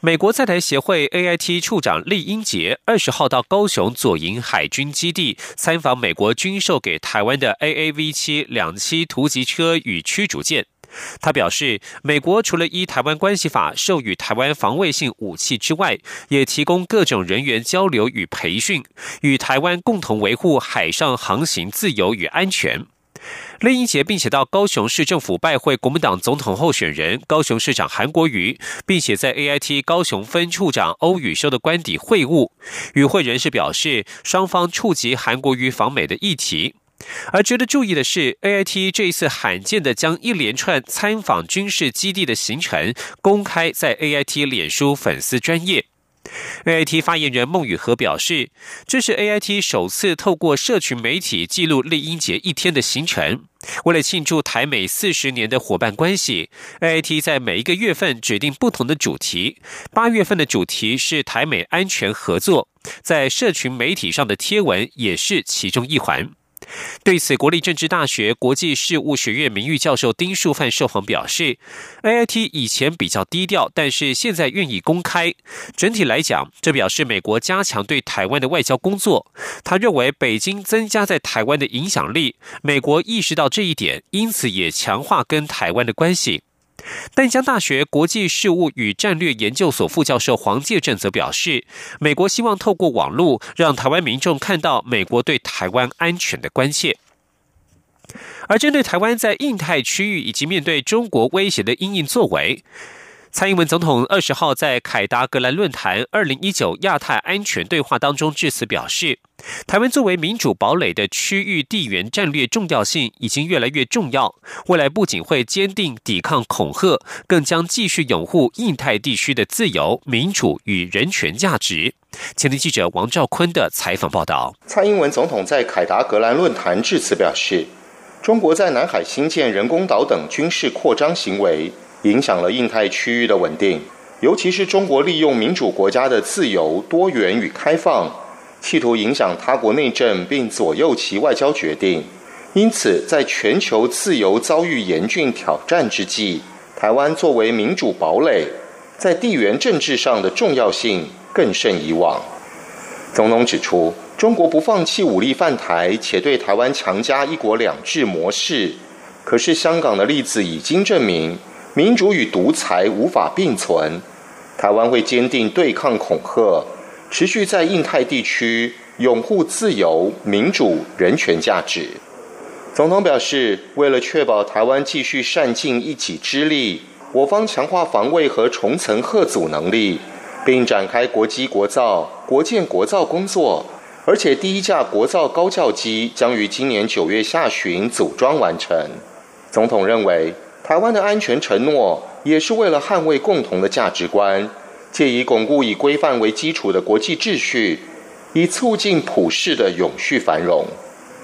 美国在台协会 AIT 处长厉英杰二十号到高雄左营海军基地参访美国军售给台湾的 AAV 七两栖突击车与驱逐舰。他表示，美国除了依《台湾关系法》授予台湾防卫性武器之外，也提供各种人员交流与培训，与台湾共同维护海上航行自由与安全。另一节，并且到高雄市政府拜会国民党总统候选人高雄市长韩国瑜，并且在 AIT 高雄分处长欧宇修的官邸会晤。与会人士表示，双方触及韩国瑜访美的议题。而值得注意的是，AIT 这一次罕见的将一连串参访军事基地的行程公开在 AIT 脸书粉丝专业。A I T 发言人孟宇和表示，这是 A I T 首次透过社群媒体记录丽英节一天的行程。为了庆祝台美四十年的伙伴关系，A I T 在每一个月份指定不同的主题。八月份的主题是台美安全合作，在社群媒体上的贴文也是其中一环。对此，国立政治大学国际事务学院名誉教授丁树范受访表示，A I T 以前比较低调，但是现在愿意公开。整体来讲，这表示美国加强对台湾的外交工作。他认为，北京增加在台湾的影响力，美国意识到这一点，因此也强化跟台湾的关系。淡江大学国际事务与战略研究所副教授黄介正则表示，美国希望透过网络让台湾民众看到美国对台湾安全的关切。而针对台湾在印太区域以及面对中国威胁的应应作为。蔡英文总统二十号在凯达格兰论坛二零一九亚太安全对话当中致辞表示，台湾作为民主堡垒的区域地缘战略重要性已经越来越重要，未来不仅会坚定抵抗恐吓，更将继续拥护印太地区的自由、民主与人权价值。前天记者王兆坤的采访报道。蔡英文总统在凯达格兰论坛致辞表示，中国在南海新建人工岛等军事扩张行为。影响了印太区域的稳定，尤其是中国利用民主国家的自由、多元与开放，企图影响他国内政并左右其外交决定。因此，在全球自由遭遇严峻挑战之际，台湾作为民主堡垒，在地缘政治上的重要性更胜以往。总统指出，中国不放弃武力犯台，且对台湾强加一国两制模式。可是，香港的例子已经证明。民主与独裁无法并存，台湾会坚定对抗恐吓，持续在印太地区拥护自由、民主、人权价值。总统表示，为了确保台湾继续善尽一己之力，我方强化防卫和重层贺阻能力，并展开国机国造、国建国造工作，而且第一架国造高教机将于今年九月下旬组装完成。总统认为。台湾的安全承诺，也是为了捍卫共同的价值观，借以巩固以规范为基础的国际秩序，以促进普世的永续繁荣。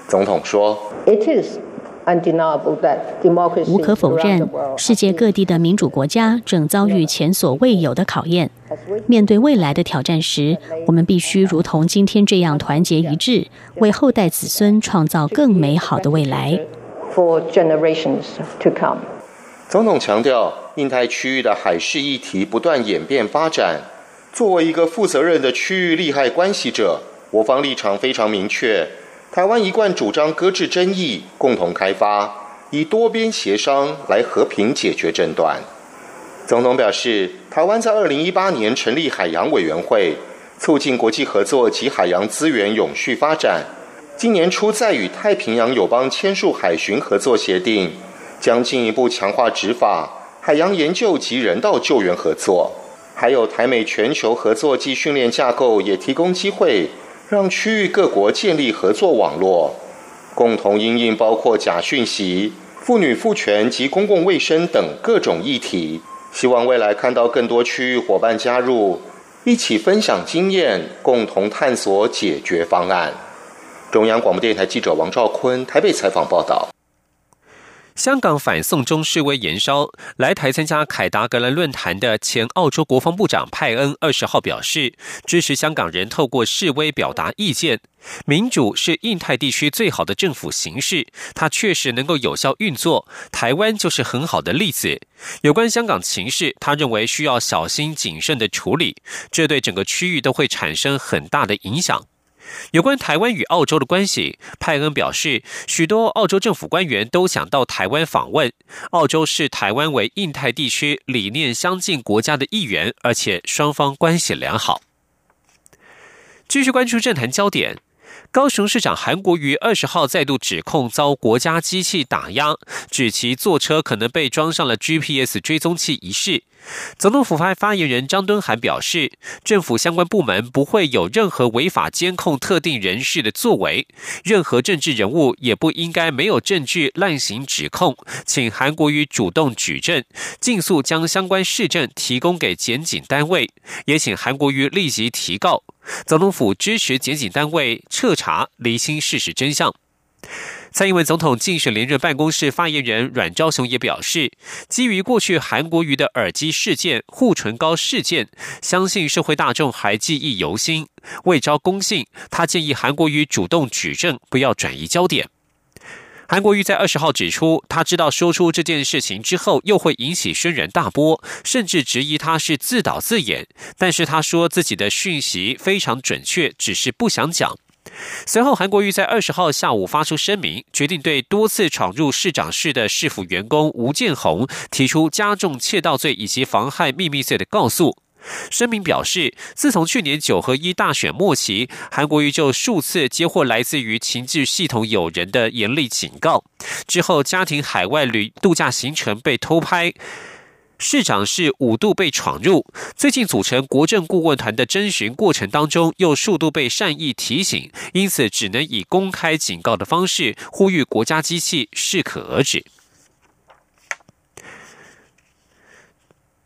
总统说：“It is undeniable that democracy 无可否认，世界各地的民主国家正遭遇前所未有的考验。面对未来的挑战时，我们必须如同今天这样团结一致，为后代子孙创造更美好的未来。” For generations to come. 总统强调，印太区域的海事议题不断演变发展。作为一个负责任的区域利害关系者，我方立场非常明确。台湾一贯主张搁置争议，共同开发，以多边协商来和平解决争端。总统表示，台湾在二零一八年成立海洋委员会，促进国际合作及海洋资源永续发展。今年初再与太平洋友邦签署海巡合作协定。将进一步强化执法、海洋研究及人道救援合作，还有台美全球合作及训练架构，也提供机会让区域各国建立合作网络，共同应应包括假讯息、妇女赋权及公共卫生等各种议题。希望未来看到更多区域伙伴加入，一起分享经验，共同探索解决方案。中央广播电台记者王兆坤台北采访报道。香港反送中示威延烧，来台参加凯达格兰论坛的前澳洲国防部长派恩二十号表示，支持香港人透过示威表达意见。民主是印太地区最好的政府形式，它确实能够有效运作。台湾就是很好的例子。有关香港情势，他认为需要小心谨慎的处理，这对整个区域都会产生很大的影响。有关台湾与澳洲的关系，派恩表示，许多澳洲政府官员都想到台湾访问。澳洲视台湾为印太地区理念相近国家的一员，而且双方关系良好。继续关注政坛焦点。高雄市长韩国瑜二十号再度指控遭国家机器打压，指其坐车可能被装上了 GPS 追踪器一事。总统府发发言人张敦涵表示，政府相关部门不会有任何违法监控特定人士的作为，任何政治人物也不应该没有证据滥行指控，请韩国瑜主动举证，尽速将相关市政提供给检警单位，也请韩国瑜立即提告。总统府支持检警单位彻查，厘清事实真相。蔡英文总统竞选连任办公室发言人阮昭雄也表示，基于过去韩国瑜的耳机事件、护唇膏事件，相信社会大众还记忆犹新。为招公信，他建议韩国瑜主动举证，不要转移焦点。韩国瑜在二十号指出，他知道说出这件事情之后，又会引起轩然大波，甚至质疑他是自导自演。但是他说自己的讯息非常准确，只是不想讲。随后，韩国瑜在二十号下午发出声明，决定对多次闯入市长室的市府员工吴建宏提出加重窃盗罪以及妨害秘密罪的告诉。声明表示，自从去年九合一大选末期，韩国瑜就数次接获来自于情治系统友人的严厉警告，之后家庭海外旅度假行程被偷拍。市长是五度被闯入，最近组成国政顾问团的征询过程当中，又数度被善意提醒，因此只能以公开警告的方式呼吁国家机器适可而止。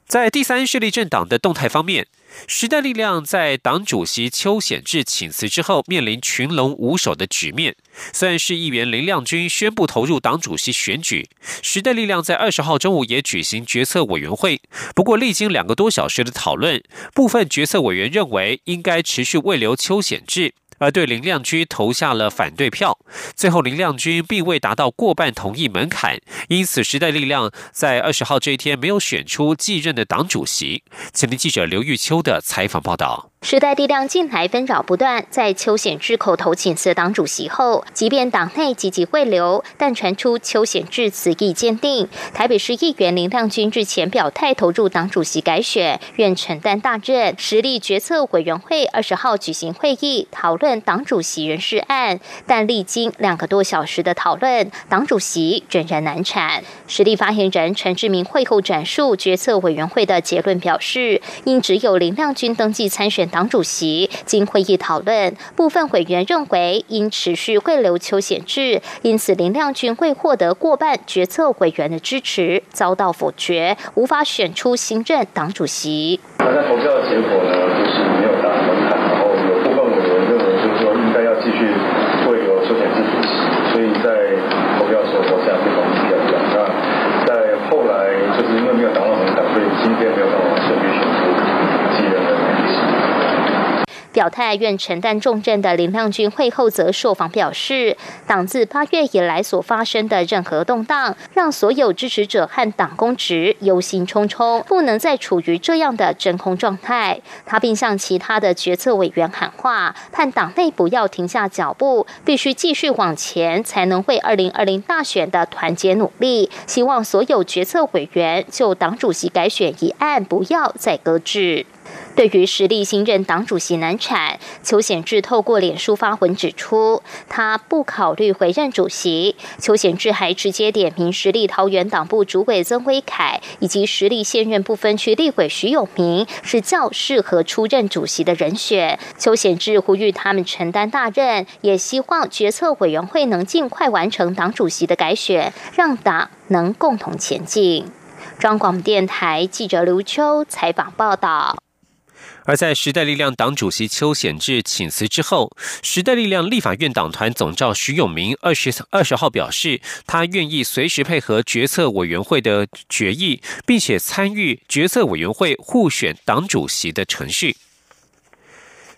在第三势力政党的动态方面。时代力量在党主席邱显志请辞之后，面临群龙无首的局面。虽然是议员林亮君宣布投入党主席选举，时代力量在二十号中午也举行决策委员会。不过，历经两个多小时的讨论，部分决策委员认为应该持续未留邱显志。而对林亮君投下了反对票，最后林亮君并未达到过半同意门槛，因此时代力量在二十号这一天没有选出继任的党主席。前天记者刘玉秋的采访报道。时代力量近来纷扰不断，在邱显志口头请辞党主席后，即便党内积极汇流，但传出邱显志此意坚定。台北市议员林亮君日前表态投入党主席改选，愿承担大任。实力决策委员会二十号举行会议，讨论党主席人事案，但历经两个多小时的讨论，党主席仍然难产。实力发言人陈志明会后转述决策委员会的结论表示，因只有林亮君登记参选。党主席经会议讨论，部分委员认为应持续会留邱显志，因此林亮君会获得过半决策委员的支持，遭到否决，无法选出新任党主席。那投票的结果呢，就是没有达门槛，然后有部分委员认为就是说应该要继续会留邱显志主席，所以在投票的时候投下不同意票。那在后来就是因为没有达到门槛，所以今天没有办法顺利选出继任的主席。表态愿承担重任的林亮君会后则受访表示，党自八月以来所发生的任何动荡，让所有支持者和党公职忧心忡忡，不能再处于这样的真空状态。他并向其他的决策委员喊话，盼党内不要停下脚步，必须继续往前，才能为二零二零大选的团结努力。希望所有决策委员就党主席改选一案不要再搁置。对于实力新任党主席难产，邱显志透过脸书发文指出，他不考虑回任主席。邱显志还直接点名实力桃园党部主委曾威凯以及实力现任不分区立委徐永明是较适合出任主席的人选。邱显志呼吁他们承担大任，也希望决策委员会能尽快完成党主席的改选，让党能共同前进。中广电台记者刘秋采访报道。而在时代力量党主席邱显志请辞之后，时代力量立法院党团总召徐永明二十二十号表示，他愿意随时配合决策委员会的决议，并且参与决策委员会互选党主席的程序。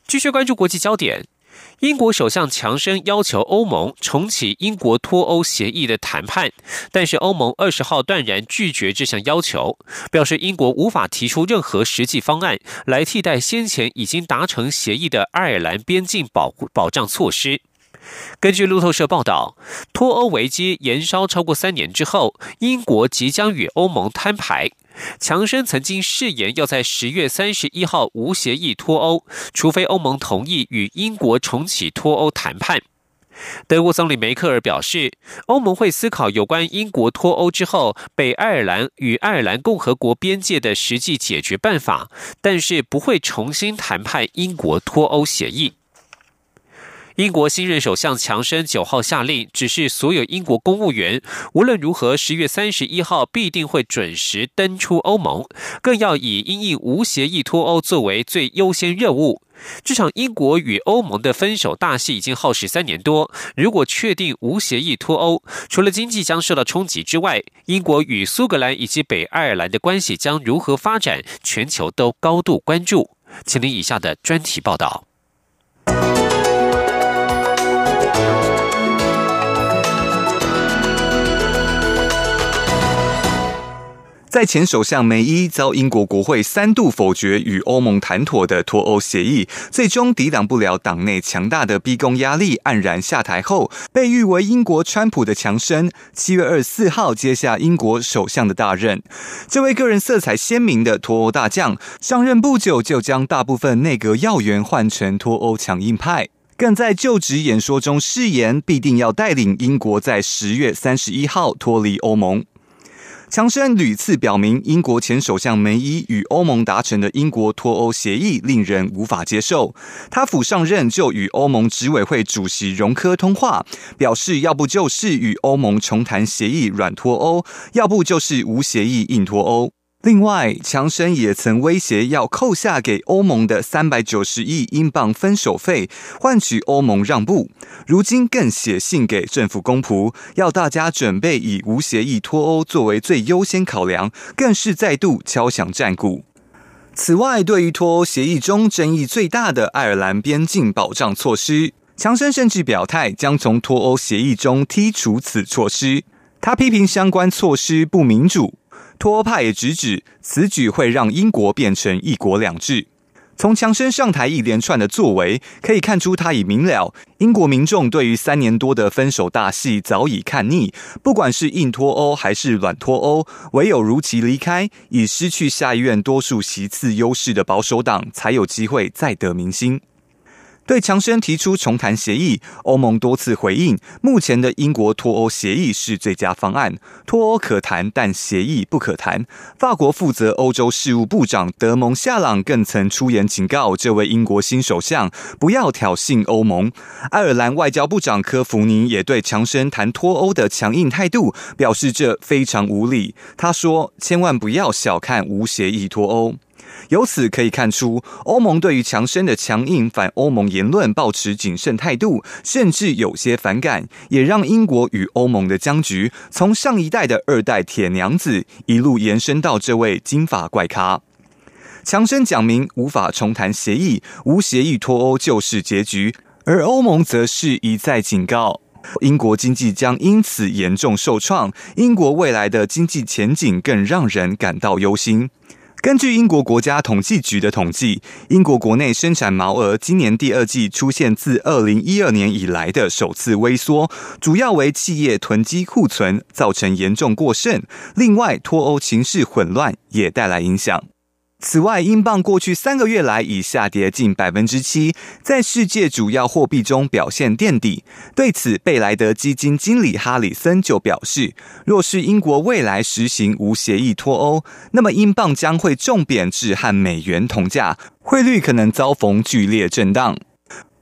继续关注国际焦点。英国首相强生要求欧盟重启英国脱欧协议的谈判，但是欧盟二十号断然拒绝这项要求，表示英国无法提出任何实际方案来替代先前已经达成协议的爱尔兰边境保护保障措施。根据路透社报道，脱欧危机延烧超过三年之后，英国即将与欧盟摊牌。强生曾经誓言要在十月三十一号无协议脱欧，除非欧盟同意与英国重启脱欧谈判。德国总理梅克尔表示，欧盟会思考有关英国脱欧之后北爱尔兰与爱尔兰共和国边界的实际解决办法，但是不会重新谈判英国脱欧协议。英国新任首相强生九号下令，指示所有英国公务员，无论如何，十月三十一号必定会准时登出欧盟，更要以英印无协议脱欧作为最优先任务。这场英国与欧盟的分手大戏已经耗时三年多，如果确定无协议脱欧，除了经济将受到冲击之外，英国与苏格兰以及北爱尔兰的关系将如何发展，全球都高度关注。请听以下的专题报道。在前首相梅伊遭英国国会三度否决与欧盟谈妥的脱欧协议，最终抵挡不了党内强大的逼宫压力，黯然下台后，被誉为英国川普的强生，七月二十四号接下英国首相的大任。这位个人色彩鲜明的脱欧大将上任不久，就将大部分内阁要员换成脱欧强硬派，更在就职演说中誓言必定要带领英国在十月三十一号脱离欧盟。强生屡次表明，英国前首相梅伊与欧盟达成的英国脱欧协议令人无法接受。他甫上任就与欧盟执委会主席容科通话，表示要不就是与欧盟重谈协议软脱欧，要不就是无协议硬脱欧。另外，强生也曾威胁要扣下给欧盟的三百九十亿英镑分手费，换取欧盟让步。如今更写信给政府公仆，要大家准备以无协议脱欧作为最优先考量，更是再度敲响战鼓。此外，对于脱欧协议中争议最大的爱尔兰边境保障措施，强生甚至表态将从脱欧协议中剔除此措施。他批评相关措施不民主。脱欧派也直指此举会让英国变成一国两制。从强生上台一连串的作为可以看出，他已明了英国民众对于三年多的分手大戏早已看腻。不管是硬脱欧还是软脱欧，唯有如期离开，已失去下议院多数席次优势的保守党才有机会再得民心。对强生提出重谈协议，欧盟多次回应，目前的英国脱欧协议是最佳方案，脱欧可谈，但协议不可谈。法国负责欧洲事务部长德蒙夏朗更曾出言警告这位英国新首相不要挑衅欧盟。爱尔兰外交部长科弗尼也对强生谈脱欧的强硬态度表示这非常无理。他说：“千万不要小看无协议脱欧。”由此可以看出，欧盟对于强生的强硬反欧盟言论保持谨慎态度，甚至有些反感，也让英国与欧盟的僵局从上一代的二代铁娘子一路延伸到这位金发怪咖。强生讲明无法重谈协议，无协议脱欧就是结局，而欧盟则是一再警告，英国经济将因此严重受创，英国未来的经济前景更让人感到忧心。根据英国国家统计局的统计，英国国内生产毛额今年第二季出现自二零一二年以来的首次微缩，主要为企业囤积库存造成严重过剩。另外，脱欧情势混乱也带来影响。此外，英镑过去三个月来已下跌近百分之七，在世界主要货币中表现垫底。对此，贝莱德基金经理哈里森就表示，若是英国未来实行无协议脱欧，那么英镑将会重贬至和美元同价，汇率可能遭逢剧烈震荡。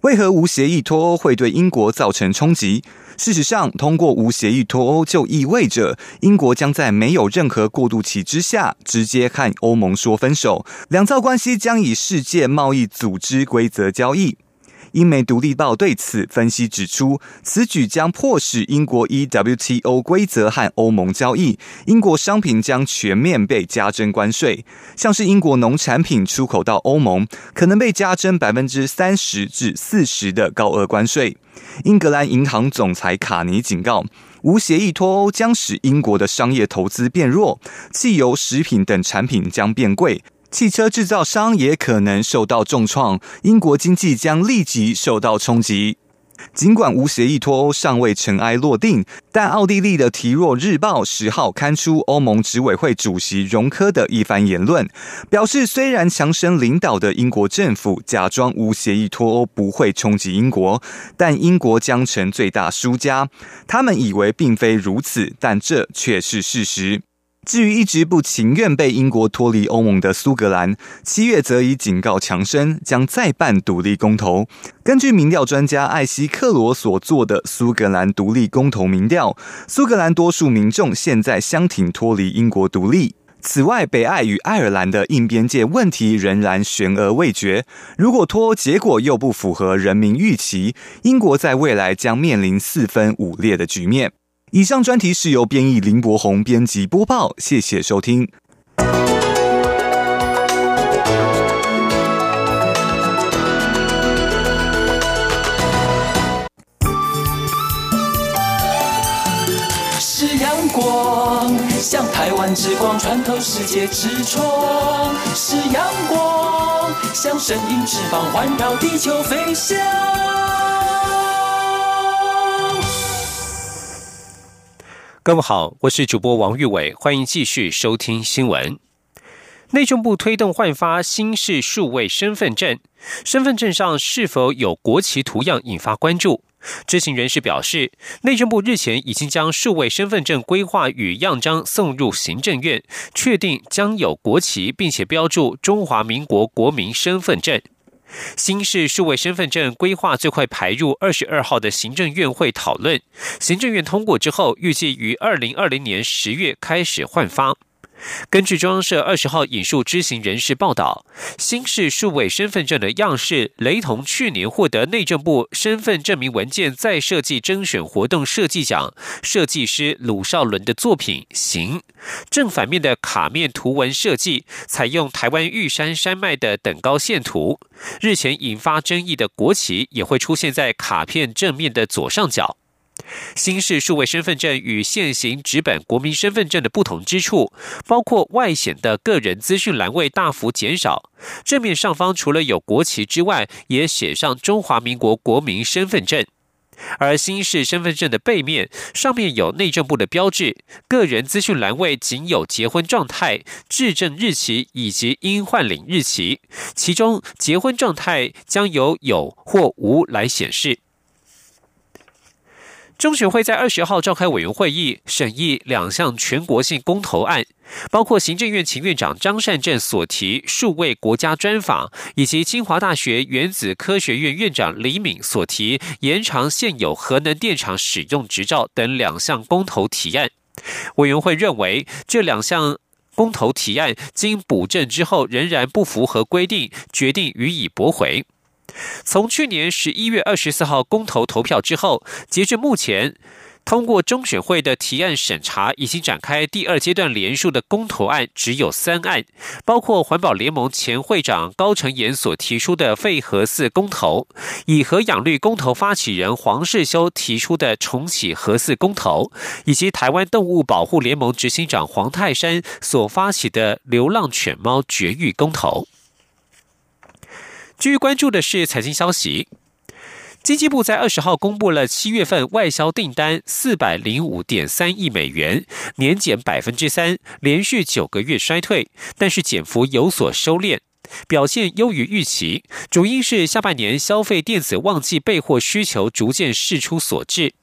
为何无协议脱欧会对英国造成冲击？事实上，通过无协议脱欧就意味着英国将在没有任何过渡期之下直接和欧盟说分手，两造关系将以世界贸易组织规则交易。英美独立报对此分析指出，此举将迫使英国依 WTO 规则和欧盟交易，英国商品将全面被加征关税，像是英国农产品出口到欧盟，可能被加征百分之三十至四十的高额关税。英格兰银行总裁卡尼警告，无协议脱欧将使英国的商业投资变弱，汽油、食品等产品将变贵。汽车制造商也可能受到重创，英国经济将立即受到冲击。尽管无协议脱欧尚未尘埃落定，但奥地利的《提若日报》十号刊出欧盟执委会主席容科的一番言论，表示虽然强生领导的英国政府假装无协议脱欧不会冲击英国，但英国将成最大输家。他们以为并非如此，但这却是事实。至于一直不情愿被英国脱离欧盟的苏格兰，七月则已警告强生将再办独立公投。根据民调专家艾希克罗所做的苏格兰独立公投民调，苏格兰多数民众现在相挺脱离英国独立。此外，北爱与爱尔兰的硬边界问题仍然悬而未决。如果脱欧结果又不符合人民预期，英国在未来将面临四分五裂的局面。以上专题是由编译林博宏编辑播报，谢谢收听。是阳光，像台湾之光穿透世界之窗；是阳光，像神鹰翅膀环绕地球飞翔。各位好，我是主播王玉伟，欢迎继续收听新闻。内政部推动换发新式数位身份证，身份证上是否有国旗图样引发关注。知情人士表示，内政部日前已经将数位身份证规划与样章送入行政院，确定将有国旗，并且标注中华民国国民身份证。新式数位身份证规划最快排入二十二号的行政院会讨论，行政院通过之后，预计于二零二零年十月开始换发。根据中央社二十号引述知情人士报道，新式数位身份证的样式雷同去年获得内政部身份证明文件再设计征选活动设计奖设计师鲁少伦的作品《行》，正反面的卡面图文设计采用台湾玉山山脉的等高线图，日前引发争议的国旗也会出现在卡片正面的左上角。新式数位身份证与现行纸本国民身份证的不同之处，包括外显的个人资讯栏位大幅减少，正面上方除了有国旗之外，也写上中华民国国民身份证。而新式身份证的背面上面有内政部的标志，个人资讯栏位仅有结婚状态、质证日期以及应换领日期，其中结婚状态将由有或无来显示。中选会在二十号召开委员会议，审议两项全国性公投案，包括行政院前院长张善政所提数位国家专访，以及清华大学原子科学院院长李敏所提延长现有核能电厂使用执照等两项公投提案。委员会认为，这两项公投提案经补正之后，仍然不符合规定，决定予以驳回。从去年十一月二十四号公投投票之后，截至目前，通过中选会的提案审查，已经展开第二阶段连署的公投案只有三案，包括环保联盟前会长高成炎所提出的废核四公投，以核养绿公投发起人黄世修提出的重启核四公投，以及台湾动物保护联盟执行长黄泰山所发起的流浪犬猫绝育公投。继续关注的是财经消息。经济部在二十号公布了七月份外销订单四百零五点三亿美元，年减百分之三，连续九个月衰退，但是减幅有所收敛，表现优于预期。主因是下半年消费电子旺季备货需求逐渐释出所致。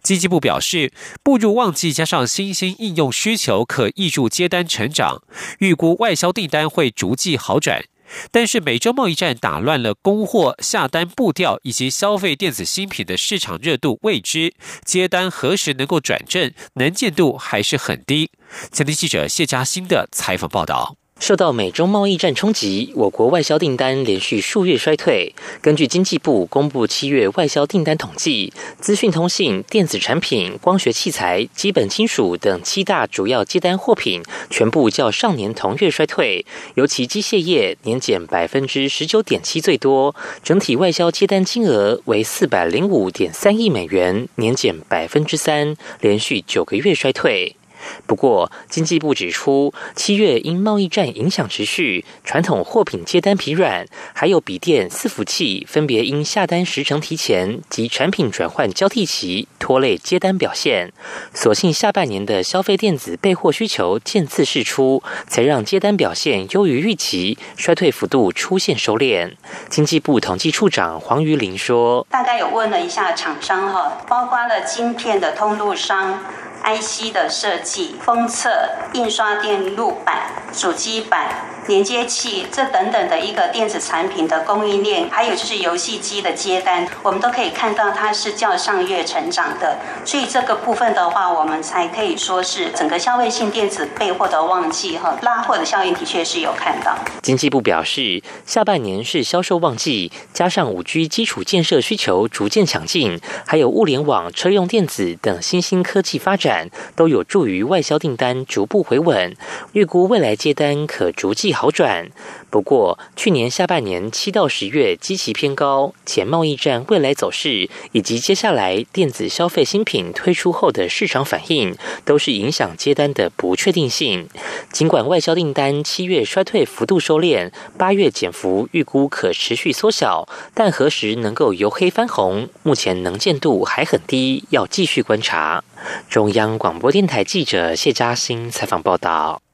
经济部表示，步入旺季加上新兴应用需求可挹注接单成长，预估外销订单会逐季好转。但是美洲贸易战打乱了供货下单步调以及消费电子新品的市场热度未知，接单何时能够转正，能见度还是很低。前天记者谢佳欣的采访报道。受到美中贸易战冲击，我国外销订单连续数月衰退。根据经济部公布七月外销订单统计，资讯通信、电子产品、光学器材、基本金属等七大主要接单货品，全部较上年同月衰退。尤其机械业年减百分之十九点七最多，整体外销接单金额为四百零五点三亿美元，年减百分之三，连续九个月衰退。不过，经济部指出，七月因贸易战影响持续，传统货品接单疲软，还有笔电、伺服器分别因下单时程提前及产品转换交替期拖累接单表现。所幸下半年的消费电子备货需求渐次释出，才让接单表现优于预期，衰退幅度出现收敛。经济部统计处长黄瑜林说：“大概有问了一下厂商哈，包括了晶片的通路商。” IC 的设计、封测、印刷电路板、主机板。连接器这等等的一个电子产品的供应链，还有就是游戏机的接单，我们都可以看到它是较上月成长的。所以这个部分的话，我们才可以说是整个消费性电子备货的旺季哈，拉货的效应的确是有看到。经济部表示，下半年是销售旺季，加上五 G 基础建设需求逐渐强劲，还有物联网、车用电子等新兴科技发展，都有助于外销订单逐步回稳。预估未来接单可逐季。好转，不过去年下半年七到十月基期偏高，且贸易战未来走势以及接下来电子消费新品推出后的市场反应，都是影响接单的不确定性。尽管外销订单七月衰退幅度收敛，八月减幅预估可持续缩小，但何时能够由黑翻红，目前能见度还很低，要继续观察。中央广播电台记者谢嘉欣采访报道。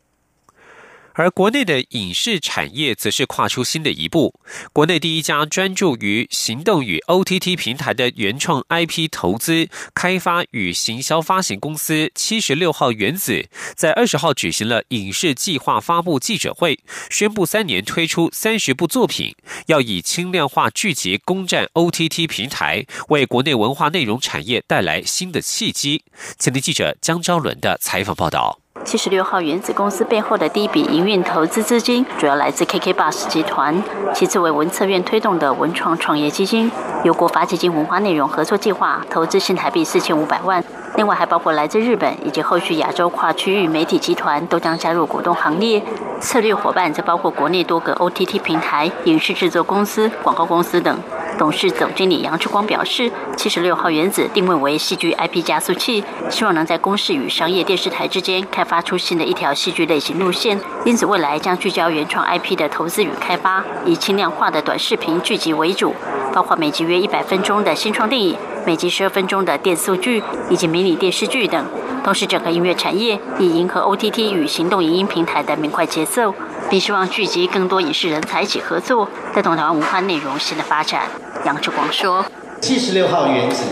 而国内的影视产业则是跨出新的一步。国内第一家专注于行动与 OTT 平台的原创 IP 投资、开发与行销发行公司七十六号原子，在二十号举行了影视计划发布记者会，宣布三年推出三十部作品，要以轻量化剧集攻占 OTT 平台，为国内文化内容产业带来新的契机。前天记者江昭伦的采访报道。七十六号原子公司背后的第一笔营运投资资金，主要来自 KK Bus 集团，其次为文策院推动的文创创业基金，由国发基金文化内容合作计划投资新台币四千五百万，另外还包括来自日本以及后续亚洲跨区域媒体集团都将加入股东行列。策略伙伴则包括国内多个 OTT 平台、影视制作公司、广告公司等。董事总经理杨志光表示，七十六号原子定位为戏剧 IP 加速器，希望能在公视与商业电视台之间开发出新的一条戏剧类型路线。因此，未来将聚焦原创 IP 的投资与开发，以轻量化的短视频剧集为主，包括每集约一百分钟的新创电影、每集十二分钟的电视剧以及迷你电视剧等。同时，整个音乐产业以迎合 OTT 与行动影音平台的明快节奏，并希望聚集更多影视人才一起合作，带动台湾文化内容新的发展。杨志光说：“七十六号原子，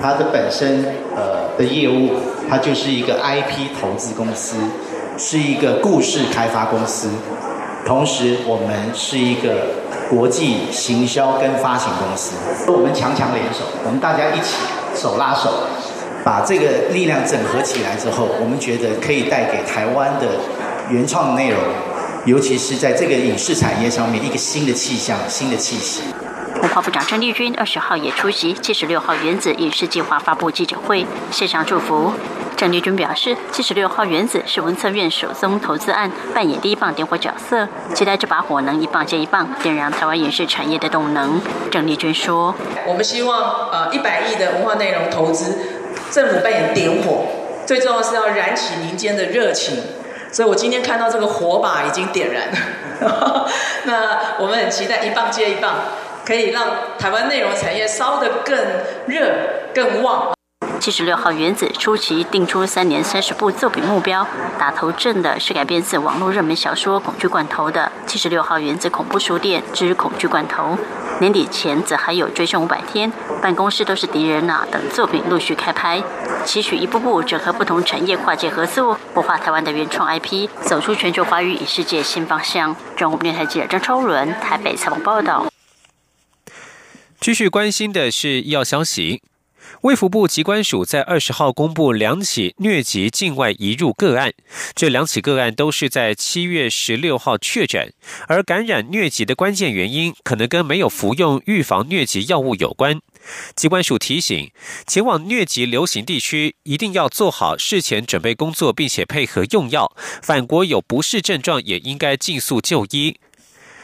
它的本身呃的业务，它就是一个 IP 投资公司，是一个故事开发公司，同时我们是一个国际行销跟发行公司，我们强强联手，我们大家一起手拉手。”把这个力量整合起来之后，我们觉得可以带给台湾的原创内容，尤其是在这个影视产业上面一个新的气象、新的气息。文化部长郑丽君二十号也出席七十六号原子影视计划发布记者会，献上祝福。郑丽君表示，七十六号原子是文策院首宗投资案，扮演第一棒点火角色，期待这把火能一棒接一棒，点燃台湾影视产业的动能。郑丽君说：“我们希望呃一百亿的文化内容投资。”政府扮演点火，最重要是要燃起民间的热情，所以我今天看到这个火把已经点燃了。那我们很期待一棒接一棒，可以让台湾内容产业烧得更热、更旺。七十六号原子初期定出三年三十部作品目标，打头阵的是改编自网络热门小说《恐惧罐头》的七十六号原子恐怖书店之《恐惧罐头》。年底前则还有《追凶五百天》《办公室都是敌人啊》等作品陆续开拍，期许一步步整合不同产业跨界合作，活化台湾的原创 IP，走出全球华语影视界新方向。中国电台记者张超伦台北采访报道。继续关心的是医药消息。卫福部疾管署在二十号公布两起疟疾境外移入个案，这两起个案都是在七月十六号确诊，而感染疟疾的关键原因可能跟没有服用预防疟疾药物有关。疾管署提醒，前往疟疾流行地区一定要做好事前准备工作，并且配合用药。返国有不适症状也应该尽速就医。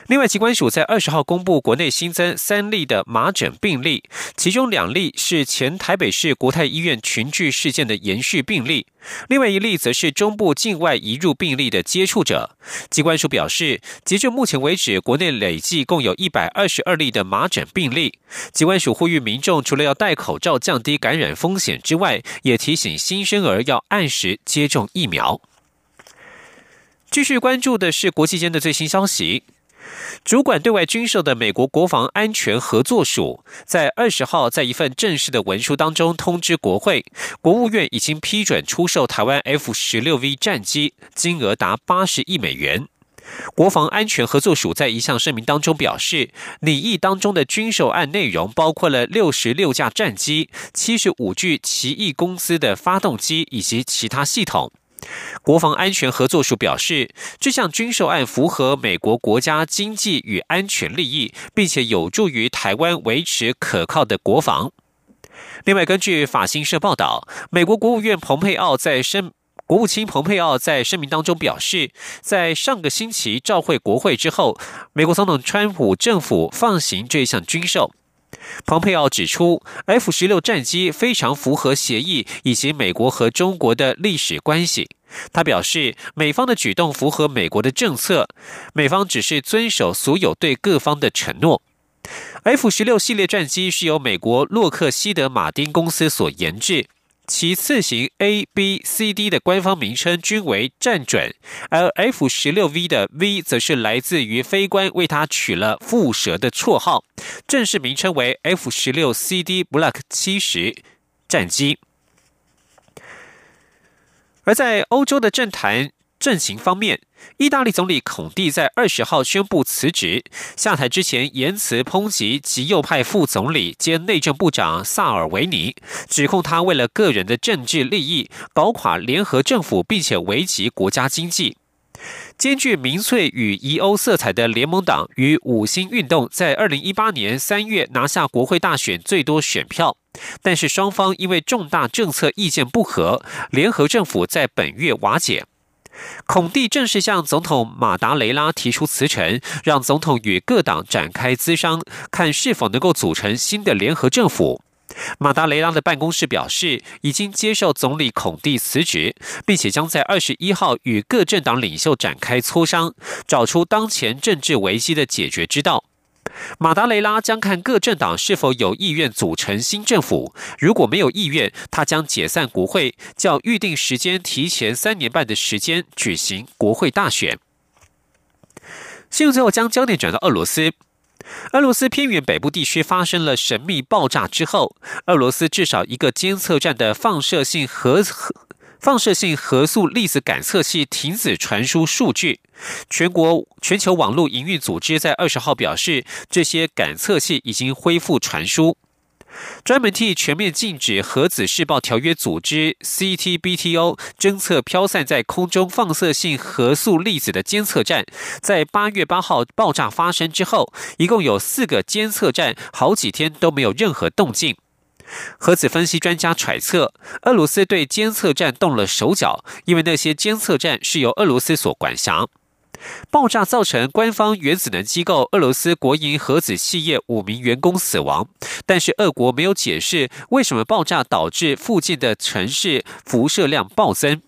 另外，疾管署在二十号公布国内新增三例的麻疹病例，其中两例是前台北市国泰医院群聚事件的延续病例，另外一例则是中部境外移入病例的接触者。疾管署表示，截至目前为止，国内累计共有一百二十二例的麻疹病例。疾管署呼吁民众，除了要戴口罩降低感染风险之外，也提醒新生儿要按时接种疫苗。继续关注的是国际间的最新消息。主管对外军售的美国国防安全合作署在二十号在一份正式的文书当中通知国会，国务院已经批准出售台湾 F 十六 V 战机，金额达八十亿美元。国防安全合作署在一项声明当中表示，拟议当中的军售案内容包括了六十六架战机、七十五具奇异公司的发动机以及其他系统。国防安全合作署表示，这项军售案符合美国国家经济与安全利益，并且有助于台湾维持可靠的国防。另外，根据法新社报道，美国国务院蓬佩奥在声国务卿蓬佩奥在声明当中表示，在上个星期召会国会之后，美国总统川普政府放行这项军售。蓬佩奥指出，F 十六战机非常符合协议以及美国和中国的历史关系。他表示，美方的举动符合美国的政策，美方只是遵守所有对各方的承诺。F 十六系列战机是由美国洛克希德马丁公司所研制。其次型 A、B、C、D 的官方名称均为战准，而 F 十六 V 的 V 则是来自于飞官为它取了“蝮蛇”的绰号，正式名称为 F 十六 CD Block 七十战机。而在欧洲的政坛。阵型方面，意大利总理孔蒂在二十号宣布辞职。下台之前，言辞抨击极右派副总理兼内政部长萨尔维尼，指控他为了个人的政治利益搞垮联合政府，并且危及国家经济。兼具民粹与疑欧色彩的联盟党与五星运动在二零一八年三月拿下国会大选最多选票，但是双方因为重大政策意见不合，联合政府在本月瓦解。孔蒂正式向总统马达雷拉提出辞呈，让总统与各党展开咨商，看是否能够组成新的联合政府。马达雷拉的办公室表示，已经接受总理孔蒂辞职，并且将在二十一号与各政党领袖展开磋商，找出当前政治危机的解决之道。马达雷拉将看各政党是否有意愿组成新政府，如果没有意愿，他将解散国会，较预定时间提前三年半的时间举行国会大选。新闻最后将焦点转到俄罗斯，俄罗斯偏远北部地区发生了神秘爆炸之后，俄罗斯至少一个监测站的放射性核核。放射性核素粒子感测器停止传输数据。全国全球网络营运组织在二十号表示，这些感测器已经恢复传输。专门替全面禁止核子试爆条约组织 （CTBTO） 侦测飘散在空中放射性核素粒子的监测站，在八月八号爆炸发生之后，一共有四个监测站好几天都没有任何动静。核子分析专家揣测，俄罗斯对监测站动了手脚，因为那些监测站是由俄罗斯所管辖。爆炸造成官方原子能机构俄罗斯国营核子企业五名员工死亡，但是俄国没有解释为什么爆炸导致附近的城市辐射量暴增。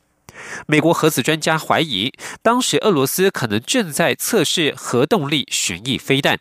美国核子专家怀疑，当时俄罗斯可能正在测试核动力巡弋飞弹。